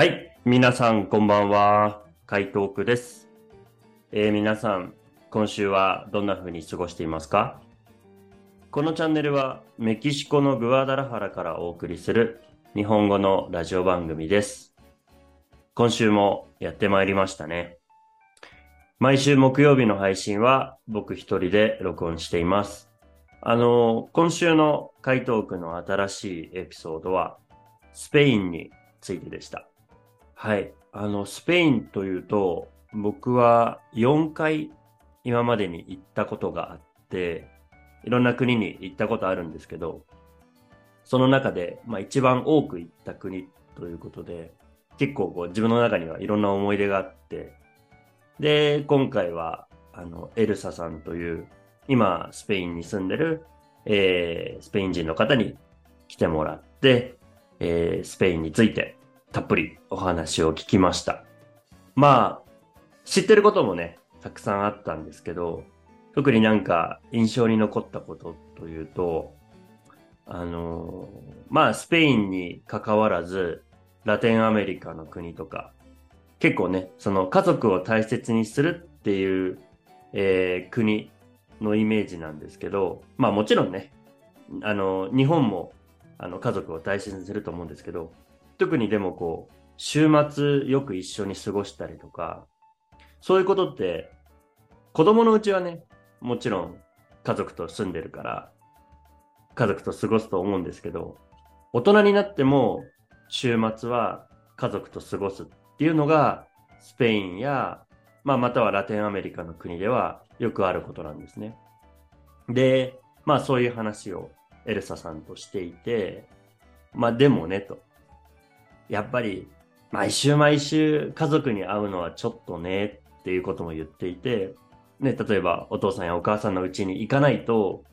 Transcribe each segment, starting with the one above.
はい。皆さん、こんばんは。海東区です。えー皆さん、今週はどんな風に過ごしていますか？このチャンネルは、メキシコのグアダラハラからお送りする日本語のラジオ番組です。今週もやってまいりましたね。毎週木曜日の配信は僕一人で録音しています。あの、今週の海東区の新しいエピソードは、スペインについてでした。はい。あの、スペインというと、僕は4回今までに行ったことがあって、いろんな国に行ったことあるんですけど、その中で、まあ一番多く行った国ということで、結構こう自分の中にはいろんな思い出があって、で、今回は、あの、エルサさんという、今、スペインに住んでる、えー、スペイン人の方に来てもらって、えー、スペインについてたっぷりお話を聞きました。まあ、知ってることもね、たくさんあったんですけど、特になんか印象に残ったことというと、あのまあ、スペインに関わらず、ラテンアメリカの国とか、結構ね、その家族を大切にするっていう、えー国のイメージなんですけど、まあもちろんね、あの、日本もあの家族を大切にすると思うんですけど、特にでもこう、週末よく一緒に過ごしたりとか、そういうことって、子供のうちはね、もちろん家族と住んでるから、家族と過ごすと思うんですけど、大人になっても週末は家族と過ごすっていうのが、スペインや、まあまたはラテンアメリカの国ではよくあることなんですね。で、まあそういう話をエルサさんとしていて、まあでもねと。やっぱり毎週毎週家族に会うのはちょっとねっていうことも言っていて、ね、例えばお父さんやお母さんの家に行かないと、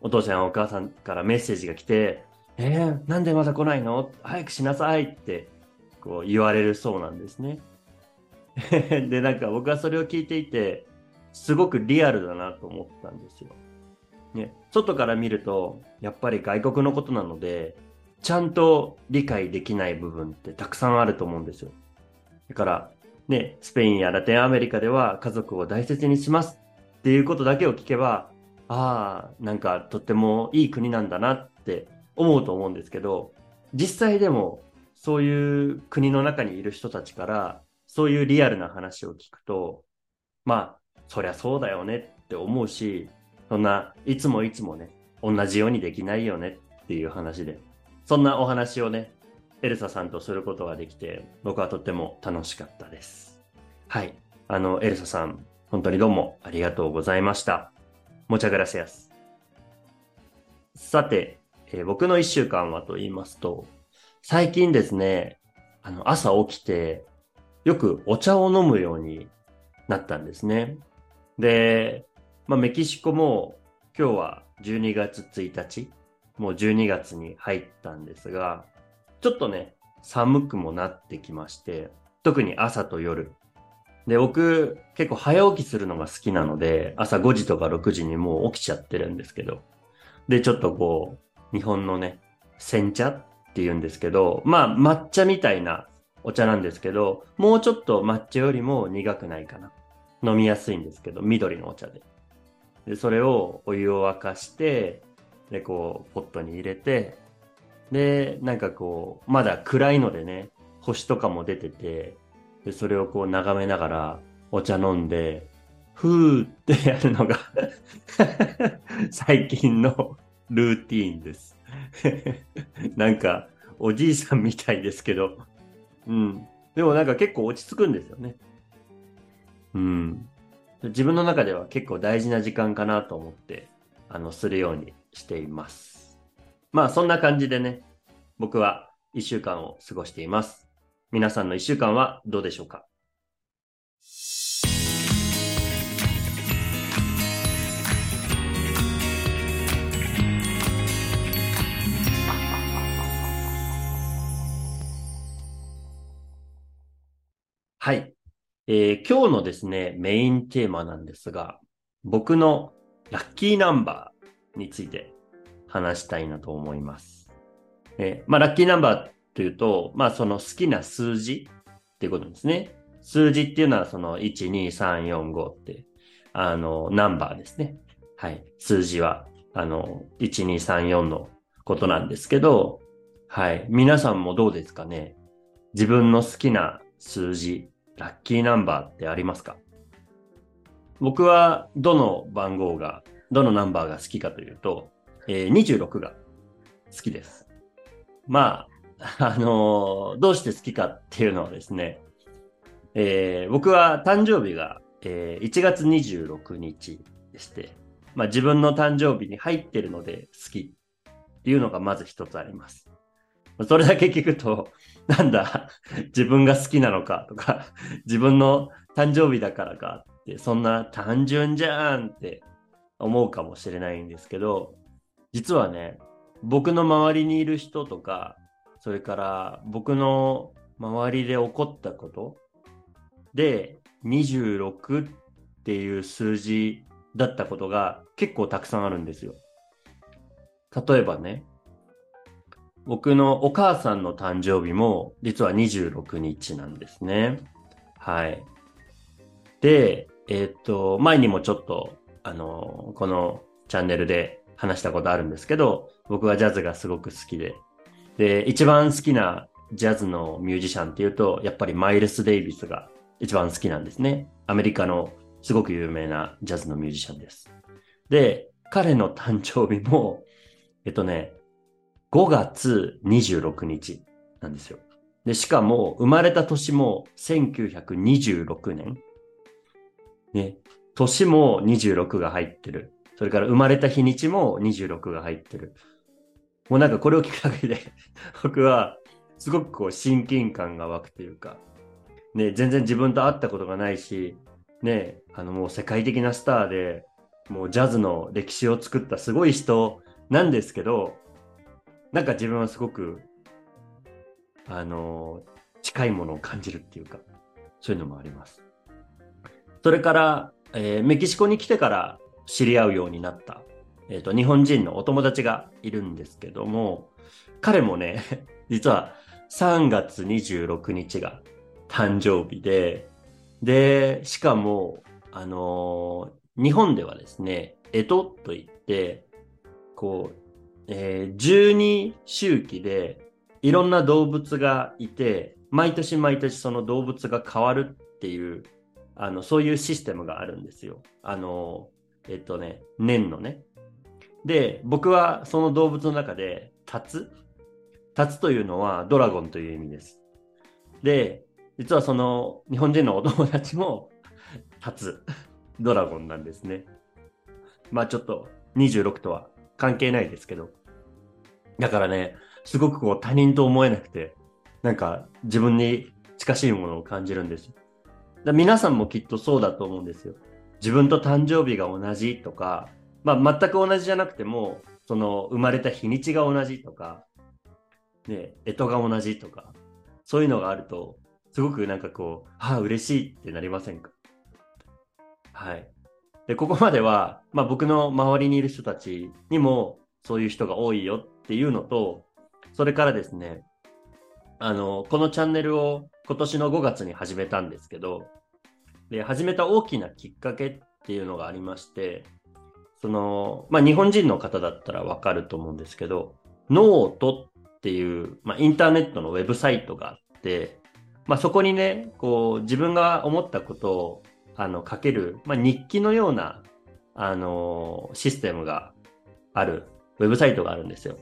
お父さんやお母さんからメッセージが来て、えー、なんでまだ来ないの？早くしなさいってこう言われるそうなんですね。で、なんか僕はそれを聞いていて、すごくリアルだなと思ったんですよ。ね、外から見ると、やっぱり外国のことなので、ちゃんと理解できない部分ってたくさんあると思うんですよ。だから、ね、スペインやラテンアメリカでは家族を大切にしますっていうことだけを聞けば、ああ、なんかとってもいい国なんだなって思うと思うんですけど、実際でもそういう国の中にいる人たちから、そういうリアルな話を聞くと、まあ、そりゃそうだよねって思うし、そんないつもいつもね、同じようにできないよねっていう話で、そんなお話をね、エルサさんとすることができて、僕はとっても楽しかったです。はい。あの、エルサさん、本当にどうもありがとうございました。muchas gracias。さて、えー僕の一週間はと言いますと、最近ですね、あの、朝起きて、よくお茶を飲むようになったんですね。で、まあ、メキシコも今日は12月1日、もう12月に入ったんですが、ちょっとね、寒くもなってきまして、特に朝と夜。で、僕、結構早起きするのが好きなので、朝5時とか6時にもう起きちゃってるんですけど、で、ちょっとこう、日本のね、煎茶って言うんですけど、まあ、抹茶みたいなお茶なんですけど、もうちょっと抹茶よりも苦くないかな。飲みやすいんですけど、緑のお茶で。で、それをお湯を沸かして、で、こう、ポットに入れて、で、なんかこう、まだ暗いのでね、星とかも出てて、で、それをこう眺めながらお茶飲んで、ふーってやるのが 最近のルーティーンです。なんか、おじいさんみたいですけど、うん。でもなんか結構落ち着くんですよね。うん。自分の中では結構大事な時間かなと思って、あの、するようにしています。まあ、そんな感じでね、僕は一週間を過ごしています。皆さんの一週間はどうでしょうか？はい。えー今日のですね、メインテーマなんですが、僕のラッキーナンバーについて話したいなと思います。えまあ、ラッキーナンバーっというと、まあその好きな数字っていうことですね。数字っていうのはその1、2、3、4、5って、あの、ナンバーですね。はい。数字は、あの、1、2、3、4のことなんですけど、はい。皆さんもどうですかね自分の好きな数字、ラッキーナンバーってありますか？僕はどの番号が、どのナンバーが好きかというと、えー、26が好きです。まあ、あのー、どうして好きかっていうのはですね、えー、僕は誕生日が、えー、1月26日でして、まあ、自分の誕生日に入ってるので好きっていうのがまず一つあります。それだけ聞くと、なんだ、自分が好きなのかとか、自分の誕生日だからかって、そんな単純じゃんって思うかもしれないんですけど、実はね、僕の周りにいる人とか、それから僕の周りで起こったことで、26っていう数字だったことが結構たくさんあるんですよ。例えばね、僕のお母さんの誕生日も実は26日なんですね。はい。で、えっ、と、前にもちょっと、あの、このチャンネルで話したことあるんですけど、僕はジャズがすごく好きで、で、一番好きなジャズのミュージシャンっていうと、やっぱりマイルス・デイビスが一番好きなんですね。アメリカのすごく有名なジャズのミュージシャンです。で、彼の誕生日も、えっとね、5月26日なんですよ。で、しかも生まれた年も1926年。ね、年も26が入ってる。それから生まれた日にちも26が入ってる。もうなんかこれを聞くだけで 僕はすごくこう親近感が湧くというか、ね、全然自分と会ったことがないし、ね、あのもう世界的なスターで、もうジャズの歴史を作ったすごい人なんですけど、なんか自分はすごく、あの、近いものを感じるっていうか、そういうのもあります。それから、えー、メキシコに来てから知り合うようになった、えっ、ー、と、日本人のお友達がいるんですけども、彼もね、実は3月26日が誕生日で、で、しかも、あのー、日本ではですね、えとといって、こう、えー、12周期でいろんな動物がいて、毎年毎年その動物が変わるっていう、あの、そういうシステムがあるんですよ。あの、えっとね、年のね。で、僕はその動物の中で、タツ？タツというのはドラゴンという意味です。で、実はその日本人のお友達も初ドラゴンなんですね。まあちょっと26とは関係ないですけど。だからね、すごくこう他人と思えなくて、なんか自分に近しいものを感じるんです。だ皆さんもきっとそうだと思うんですよ。自分と誕生日が同じとか、まあ全く同じじゃなくても、その生まれた日にちが同じとか、ね、干支が同じとか、そういうのがあると、すごくなんかこう、ああ、嬉しいってなりませんか？はい。で、ここまでは、まあ僕の周りにいる人たちにもそういう人が多いよっていうのと、それからですね、あの、このチャンネルを今年の5月に始めたんですけど、で、始めた大きなきっかけっていうのがありまして、その、まあ日本人の方だったらわかると思うんですけど、ノートっていう、まあインターネットのウェブサイトがあって、まあ、そこにね、こう、自分が思ったことを、あの、書ける、まあ、日記のような、あのシステムがある、ウェブサイトがあるんですよ。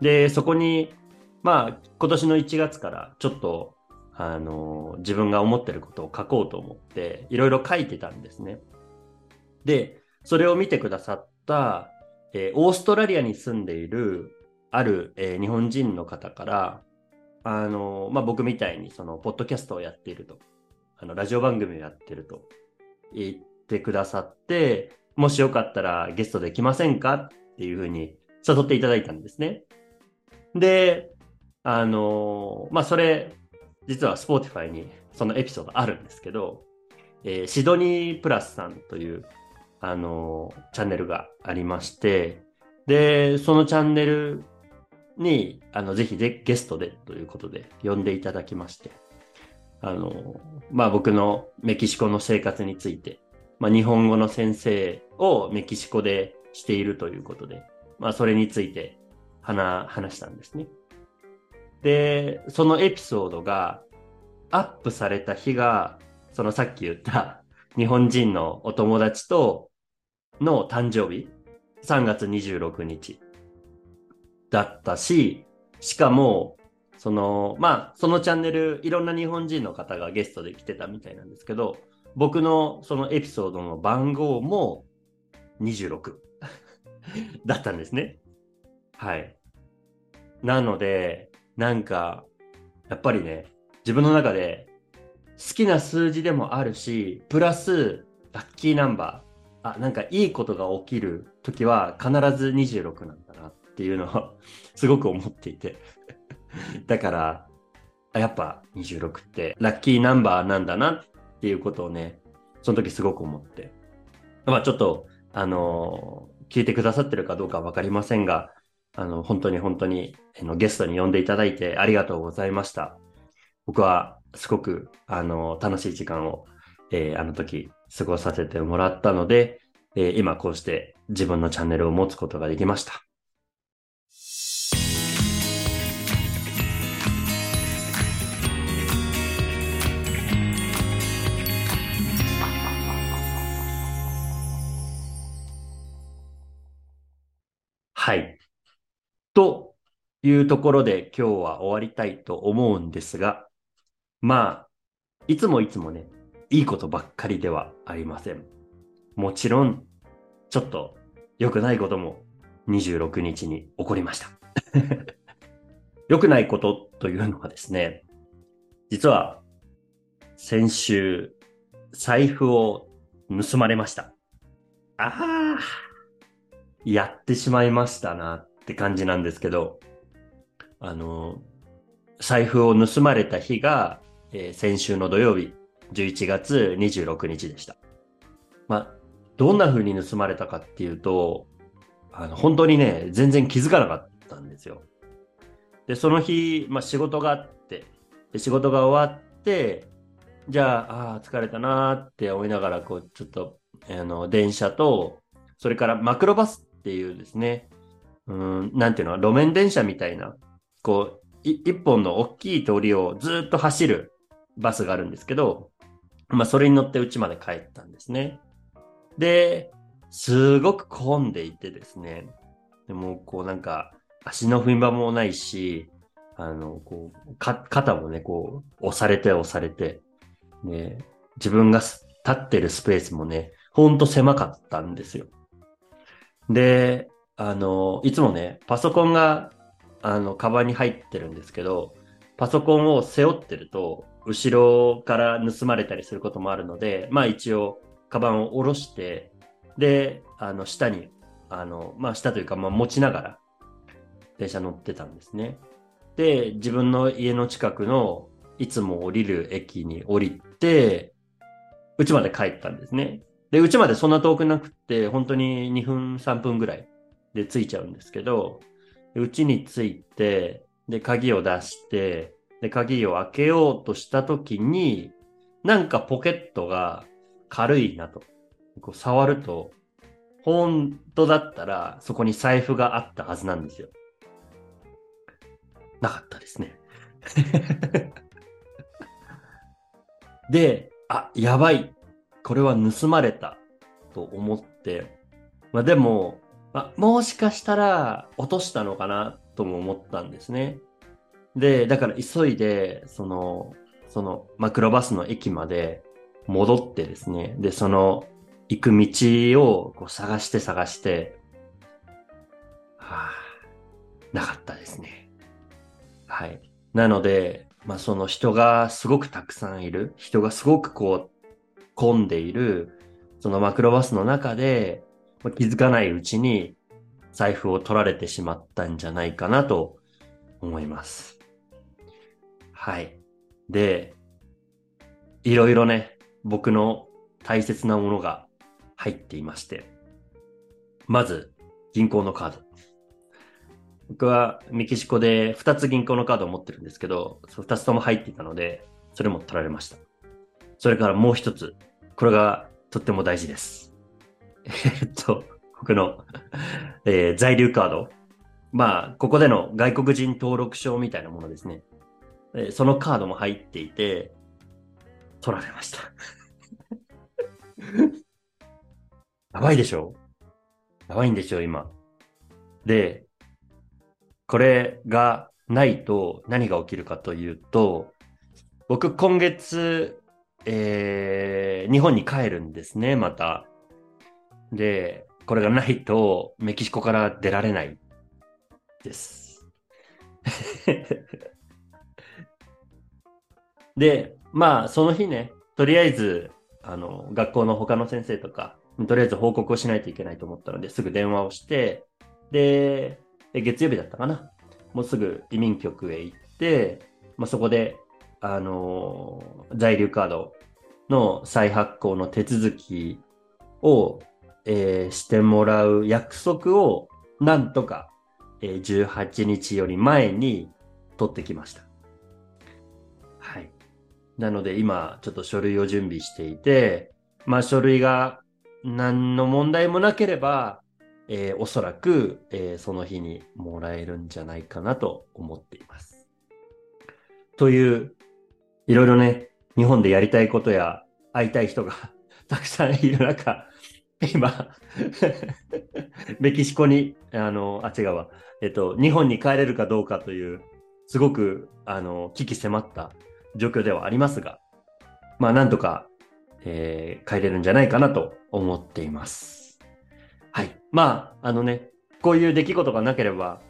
で、そこに、まあ、今年の1月からちょっと、あの自分が思ってることを書こうと思って、いろいろ書いてたんですね。で、それを見てくださった、えー、オーストラリアに住んでいる、ある、えー、日本人の方から、あの、まあ、僕みたいにその、ポッドキャストをやっていると、あの、ラジオ番組をやっていると言ってくださって、もしよかったらゲストで来ませんか？っていうふうに誘っていただいたんですね。で、あの、まあ、それ、実は Spotify にそのエピソードあるんですけど、えー、シドニープラスさんという、あのチャンネルがありまして、で、そのチャンネルに、あの、ぜひでゲストでということで呼んでいただきまして、あの、まあ僕のメキシコの生活について、まあ日本語の先生をメキシコでしているということで、まあそれについて話、話したんですね。で、そのエピソードがアップされた日が、そのさっき言った 日本人のお友達との誕生日、3月26日だったし、しかも、その、まあ、そのチャンネル、いろんな日本人の方がゲストで来てたみたいなんですけど、僕のそのエピソードの番号も26 だったんですね。はい。なので、なんか、やっぱりね、自分の中で好きな数字でもあるし、プラスラッキーナンバー、あ、なんかいいことが起きる時は必ず26なんだなっていうのは すごく思っていて だから、やっぱ26ってラッキーナンバーなんだなっていうことをね、その時すごく思って。まあちょっと、あのー、聞いてくださってるかどうかわかりませんが、あの、本当に本当に、あのゲストに呼んでいただいてありがとうございました。僕はすごく、あの、楽しい時間を、えー、あの時過ごさせてもらったので、えー、今こうして自分のチャンネルを持つことができました。というところで今日は終わりたいと思うんですが、まあ、いつもいつもね、いいことばっかりではありません。もちろん、ちょっと良くないことも26日に起こりました。良くないことというのはですね、実は先週財布を盗まれました。ああ、やってしまいましたなっって感じなんですけど、あの、財布を盗まれた日が、えー、先週の土曜日、11月26日でした。まあ、どんな風に盗まれたかっていうと、あの、本当にね、全然気づかなかったんですよ。で、その日、まあ仕事があって、で仕事が終わって、じゃあ、ああ、疲れたなーって思いながら、こう、ちょっと、あの、電車と、それからマクロバスっていうですね、うん、なんていうの、路面電車みたいな、こう、一本の大きい通りをずっと走るバスがあるんですけど、まあ、それに乗って家まで帰ったんですね。で、すごく混んでいてですね、でも、こうなんか、足の踏み場もないし、あの、こう、肩もね、こう、押されて押されて、ね、自分が立ってるスペースもね、ほんと狭かったんですよ。で、あの、いつもね、パソコンが、あの、カバンに入ってるんですけど、パソコンを背負ってると、後ろから盗まれたりすることもあるので、まあ一応、カバンを下ろして、で、あの、下に、あの、まあ下というか、まあ持ちながら、電車乗ってたんですね。で、自分の家の近くの、いつも降りる駅に降りて、家まで帰ったんですね。で、うちまでそんな遠くなくて、本当に2分、3分ぐらいで着いちゃうんですけど、うちに着いて、で、鍵を出して、で、鍵を開けようとしたときに、なんかポケットが軽いなと。こう触ると、本当だったらそこに財布があったはずなんですよ。なかったですね。で、あ、やばい。これは盗まれたと思って、まあでも、まあ、もしかしたら落としたのかなとも思ったんですね。で、だから急いで、その、そのマクロバスの駅まで戻ってですね、で、その行く道をこう探して探して、はあ、なかったですね。はい。なので、まあその人がすごくたくさんいる、人がすごくこう混んでいる、そのマクロバスの中で、気づかないうちに財布を取られてしまったんじゃないかなと思います。はい。で、いろいろね、僕の大切なものが入っていまして、まず、銀行のカード。僕はメキシコで2つ銀行のカードを持ってるんですけど、2つとも入っていたので、それも取られました。それからもう一つ、これがとっても大事です。えっと、僕の えー、在留カード。まあ、ここでの外国人登録証みたいなものですね。えー、そのカードも入っていて、取られました。やばいでしょ？やばいんでしょ今。で、これがないと何が起きるかというと、僕今月、えー、日本に帰るんですね、また。で、これがないとメキシコから出られないです。で、まあ、その日ね、とりあえず、あの、学校の他の先生とか、とりあえず報告をしないといけないと思ったので、すぐ電話をして、で、月曜日だったかな？もうすぐ移民局へ行って、まあ、そこで、あの、在留カードの再発行の手続きを、えー、してもらう約束をなんとか、えー、18日より前に取ってきました。はい。なので今ちょっと書類を準備していて、まあ書類が何の問題もなければ、えー、おそらく、えー、その日にもらえるんじゃないかなと思っています。という、いろいろね、日本でやりたいことや会いたい人が たくさんいる中、今メキシコに、あの、あ、違うわ、えっと、日本に帰れるかどうかという、すごく、あの、危機迫った状況ではありますが、まあ、なんとか、えー、帰れるんじゃないかなと思っています。はい。まあ、あのね、こういう出来事がなければ、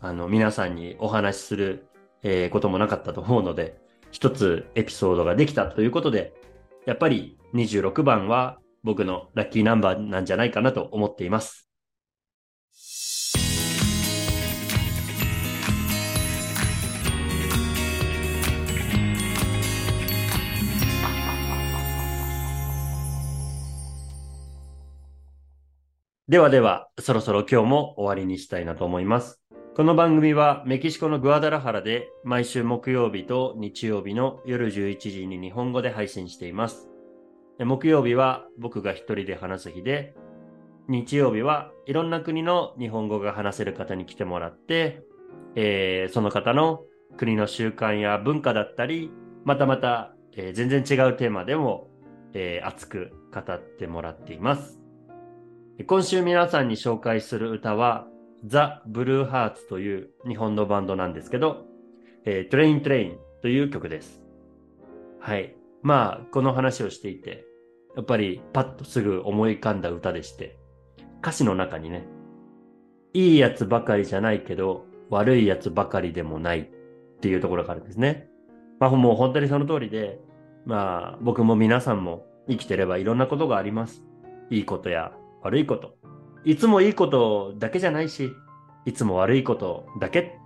あの、皆さんにお話しする、えー、こともなかったと思うので、一つエピソードができたということで、やっぱり26番は僕のラッキーナンバーなんじゃないかなと思っています。ではでは、そろそろ今日も終わりにしたいなと思います。この番組はメキシコのグアダラハラで毎週木曜日と日曜日の夜11時に日本語で配信しています。木曜日は僕が一人で話す日で、日曜日はいろんな国の日本語が話せる方に来てもらって、えー、その方の国の習慣や文化だったり、またまた、えー、全然違うテーマでも、えー、熱く語ってもらっています。今週皆さんに紹介する歌は、ザ・ブルーハーツという日本のバンドなんですけど、えー、トレイントレインという曲です。はい。まあ、この話をしていて、やっぱりパッとすぐ思い浮かんだ歌でして、歌詞の中にね、いいやつばかりじゃないけど、悪いやつばかりでもないっていうところがあるんですね。まあ、もう本当にその通りで、まあ、僕も皆さんも生きてればいろんなことがあります。いいことや悪いこと。いつもいいことだけじゃないし、いつも悪いことだけ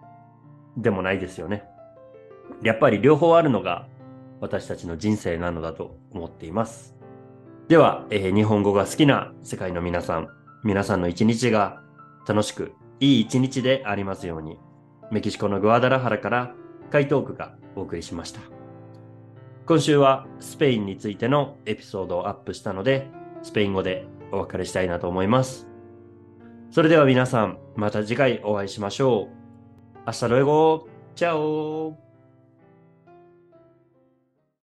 でもないですよね。やっぱり両方あるのが私たちの人生なのだと思っています。では、えー、日本語が好きな世界の皆さん、皆さんの一日が楽しくいい一日でありますように、メキシコのグアダラハラからカイトークがお送りしました。今週はスペインについてのエピソードをアップしたので、スペイン語でお別れしたいなと思います。それでは皆さん、また次回お会いしましょう。Hasta luego. Chao.